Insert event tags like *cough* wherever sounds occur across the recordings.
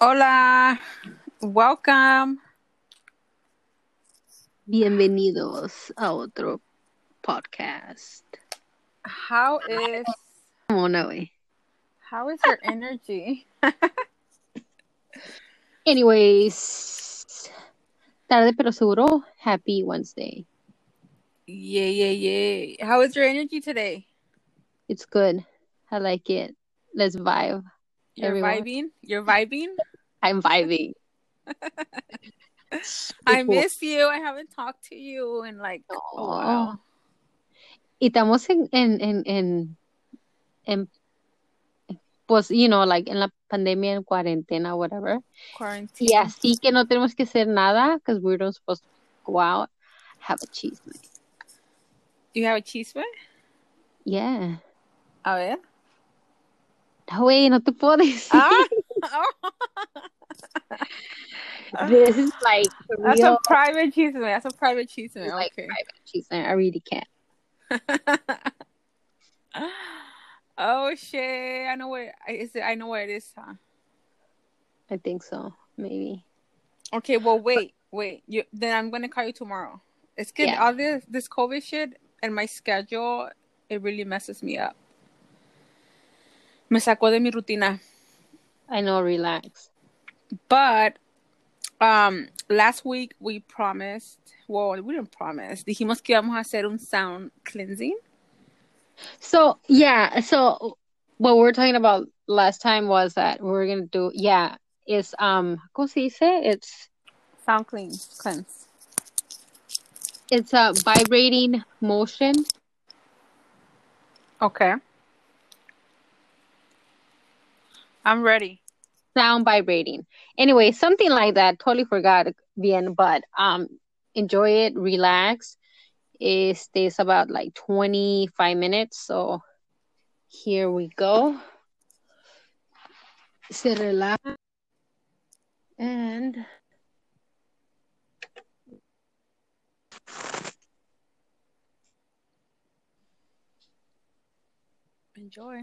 Hola. Welcome. Bienvenidos a otro podcast. How is how is your energy? *laughs* Anyways, tarde pero seguro, happy Wednesday. Yeah, yeah, yeah. How is your energy today? It's good. I like it. Let's vibe. You're Everyone. vibing? You're vibing? I'm vibing. *laughs* I miss you. I haven't talked to you in like a Aw. while. Y estamos en, en, en, en, en, pues, you know, like en la pandemia, en cuarentena, whatever. Quarantine. Y así que no tenemos que hacer nada, because we're not supposed to go out, have a cheese. You have a cheese? Yeah. A ver. Güey, no te puedo decir. Ah. *laughs* This is like for That's real, a private cheese whiz. That's a private cheese whiz. like Okay. private cheese night. I really can't. *laughs* oh shit! I know what is it. I know where it is. Huh? I think so. Maybe. Okay, well, wait, wait. You then I'm gonna call you tomorrow. It's good. Yeah. All this this COVID shit and my schedule, it really messes me up. Me sacó de mi rutina. I know, relax. But um last week we promised. Well, we didn't promise. Dijimos que íbamos a hacer un sound cleansing. So, yeah. So, what we were talking about last time was that we are going to do, yeah, is, um, ¿cómo se dice? It's, Sound clean cleanse. it's a vibrating motion. Okay. I'm ready. sound vibrating. Anyway, something like that. Totally forgot bien, but um enjoy it, relax. It stays about like 25 minutes. So here we go. Se relax. And Enjoy.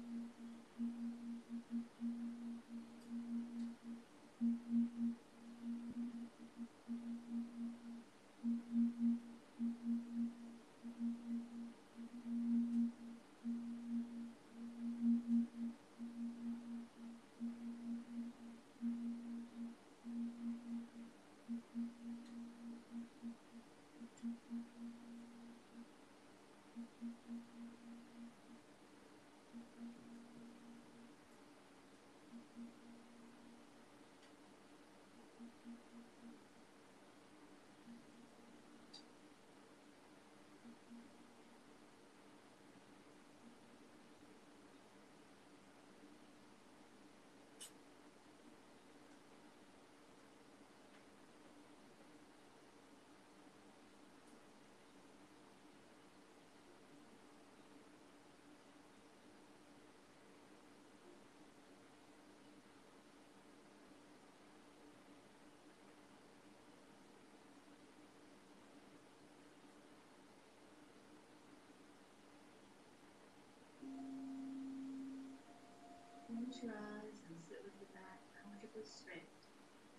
Close your eyes and sit with your back comfortably straight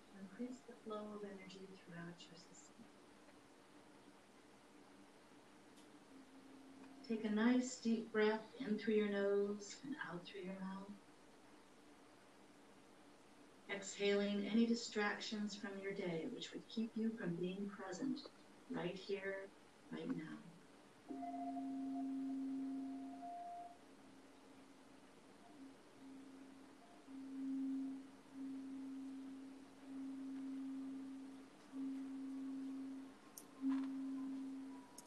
to increase the flow of energy throughout your system. Take a nice deep breath in through your nose and out through your mouth. Exhaling any distractions from your day which would keep you from being present right here, right now.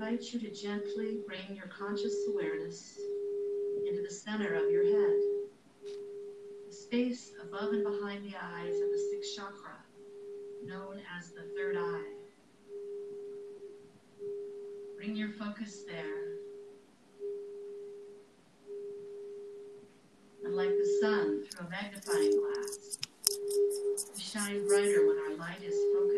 invite you to gently bring your conscious awareness into the center of your head, the space above and behind the eyes of the sixth chakra, known as the third eye. Bring your focus there. And like the sun through a magnifying glass, we shine brighter when our light is focused.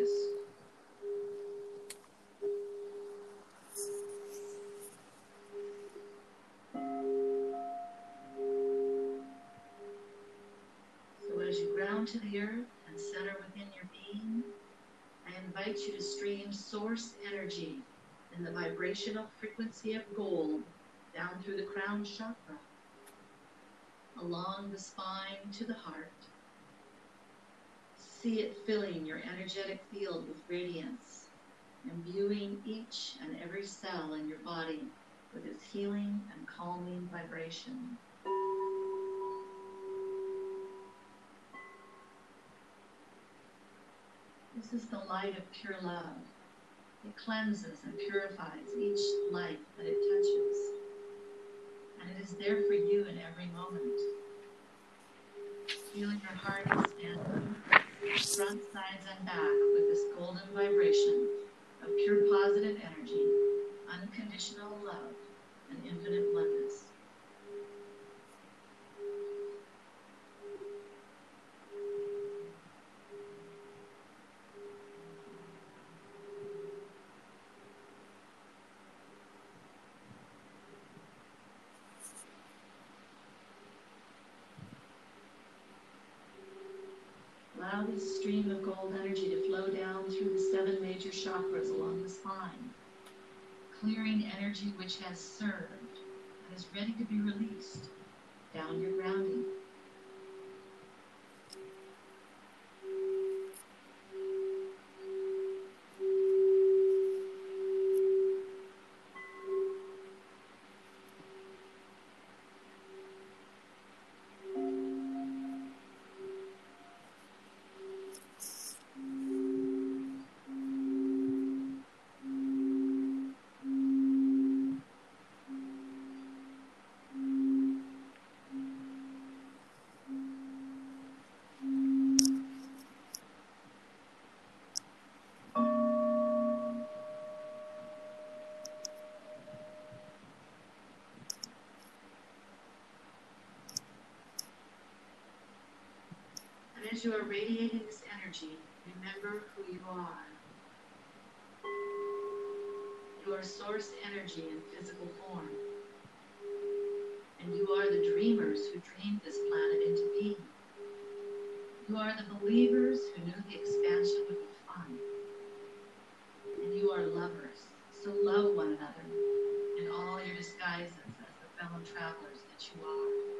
Earth and center within your being, I invite you to stream source energy in the vibrational frequency of gold down through the crown chakra, along the spine to the heart. See it filling your energetic field with radiance, imbuing each and every cell in your body with its healing and calming vibration. This is the light of pure love. It cleanses and purifies each life that it touches. And it is there for you in every moment. Feel your heart expanding, front, sides, and back with this golden vibration of pure positive energy, unconditional love, and infinite oneness. Allow this stream of gold energy to flow down through the seven major chakras along the spine, clearing energy which has served and is ready to be released down your grounding. As you are radiating this energy, remember who you are. You are source energy in physical form. And you are the dreamers who dreamed this planet into being. You are the believers who knew the expansion would be fun. And you are lovers, so love one another in all your disguises as the fellow travelers that you are.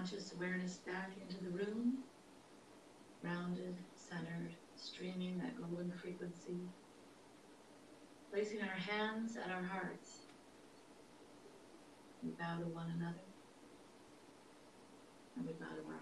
Conscious awareness back into the room, rounded, centered, streaming that golden frequency, placing our hands at our hearts. We bow to one another, and we bow to our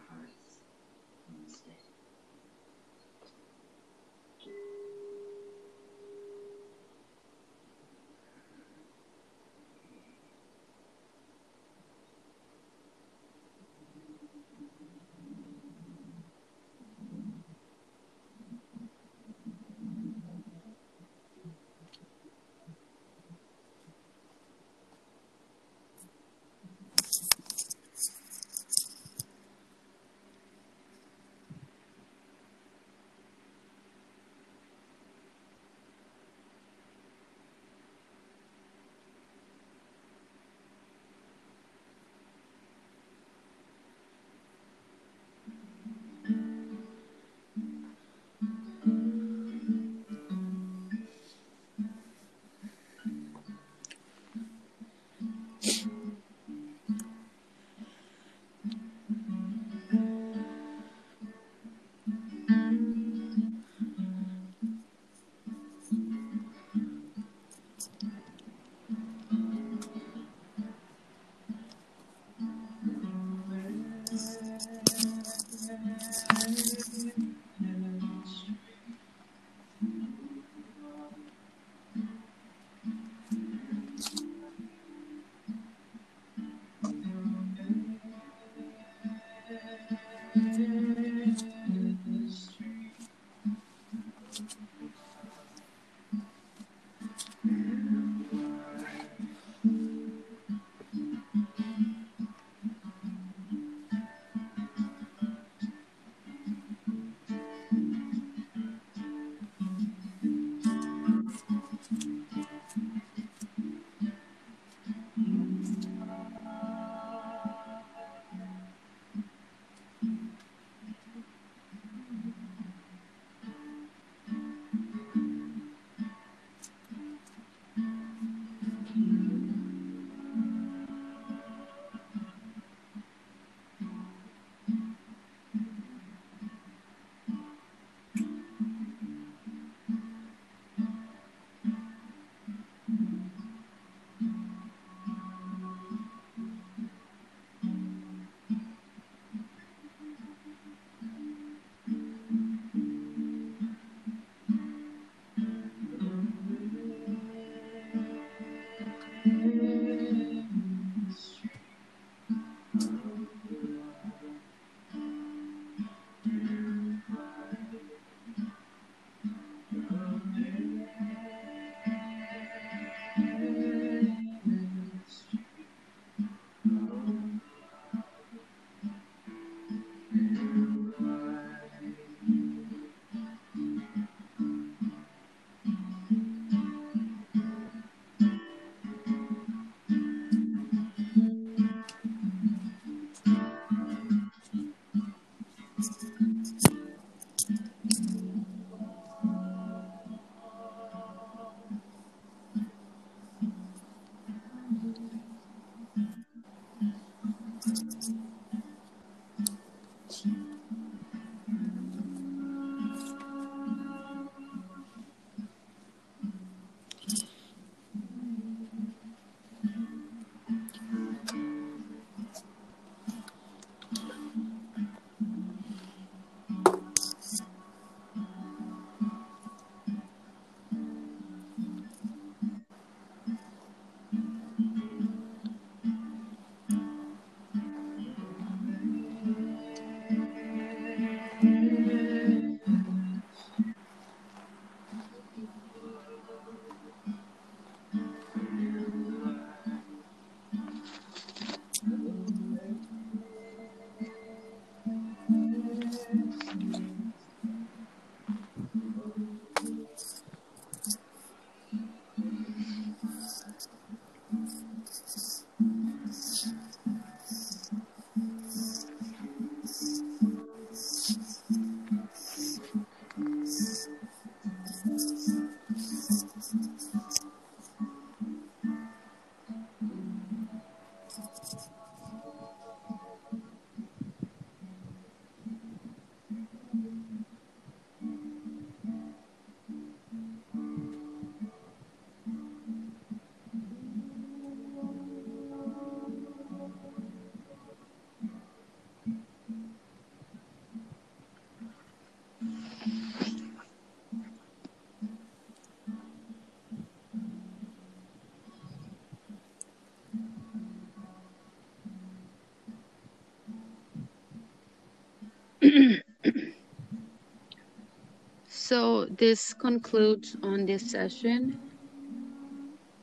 this concludes on this session.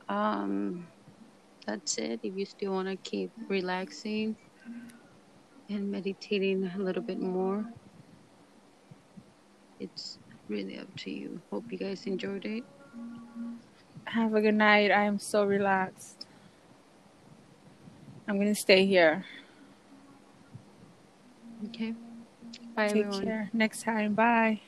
Um, that's it. If you still want to keep relaxing and meditating a little bit more, it's really up to you. Hope you guys enjoyed it. Have a good night. I am so relaxed. I'm gonna stay here. Okay. Bye, Take everyone. care. Next time. Bye.